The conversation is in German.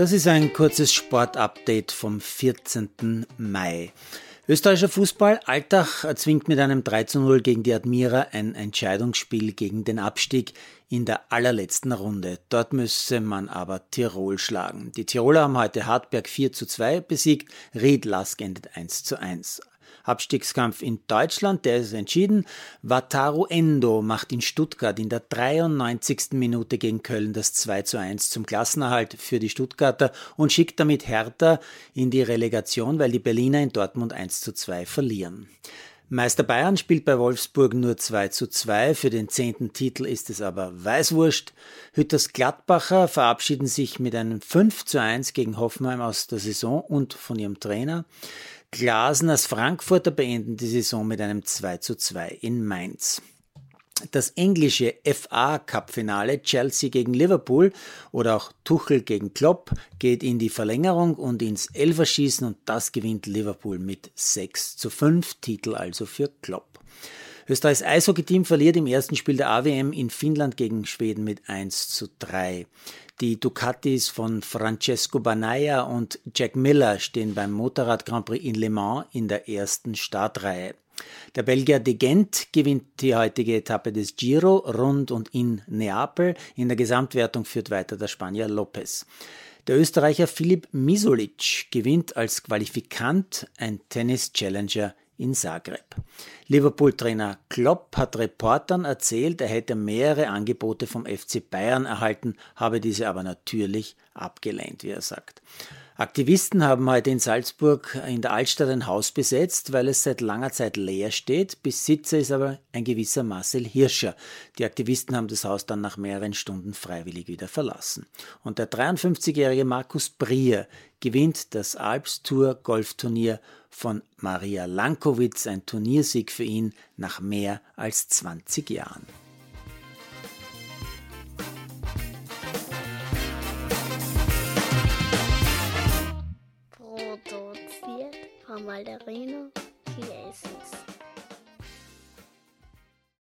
Das ist ein kurzes Sportupdate vom 14. Mai. Österreichischer Fußball, Alltag erzwingt mit einem 3 zu 0 gegen die Admira ein Entscheidungsspiel gegen den Abstieg in der allerletzten Runde. Dort müsse man aber Tirol schlagen. Die Tiroler haben heute Hartberg 4 zu 2 besiegt, Ried Lask endet 1 zu 1. Abstiegskampf in Deutschland, der ist entschieden. Wataru Endo macht in Stuttgart in der 93. Minute gegen Köln das 2 zu 1 zum Klassenerhalt für die Stuttgarter und schickt damit Hertha in die Relegation, weil die Berliner in Dortmund 1 zu 2 verlieren. Meister Bayern spielt bei Wolfsburg nur 2 zu 2. Für den zehnten Titel ist es aber Weißwurst. Hütters Gladbacher verabschieden sich mit einem 5 zu 1 gegen Hoffenheim aus der Saison und von ihrem Trainer. Glasners Frankfurter beenden die Saison mit einem 2 zu 2 in Mainz. Das englische FA Cup Finale Chelsea gegen Liverpool oder auch Tuchel gegen Klopp geht in die Verlängerung und ins Elferschießen und das gewinnt Liverpool mit 6 zu 5, Titel also für Klopp. Österreichs Eishockey-Team verliert im ersten Spiel der AWM in Finnland gegen Schweden mit 1 zu 3. Die Ducatis von Francesco Banaya und Jack Miller stehen beim Motorrad Grand Prix in Le Mans in der ersten Startreihe. Der Belgier De Gent gewinnt die heutige Etappe des Giro rund und in Neapel. In der Gesamtwertung führt weiter der Spanier Lopez. Der Österreicher Philipp Misolic gewinnt als Qualifikant ein Tennis Challenger in Zagreb. Liverpool-Trainer Klopp hat Reportern erzählt, er hätte mehrere Angebote vom FC Bayern erhalten, habe diese aber natürlich abgelehnt, wie er sagt. Aktivisten haben heute in Salzburg in der Altstadt ein Haus besetzt, weil es seit langer Zeit leer steht. Besitzer ist aber ein gewisser Marcel Hirscher. Die Aktivisten haben das Haus dann nach mehreren Stunden freiwillig wieder verlassen. Und der 53-jährige Markus Brier gewinnt das Alps Tour Golfturnier von Maria Lankowitz, ein Turniersieg für ihn nach mehr als 20 Jahren. Produziert von Malderino Chiesens.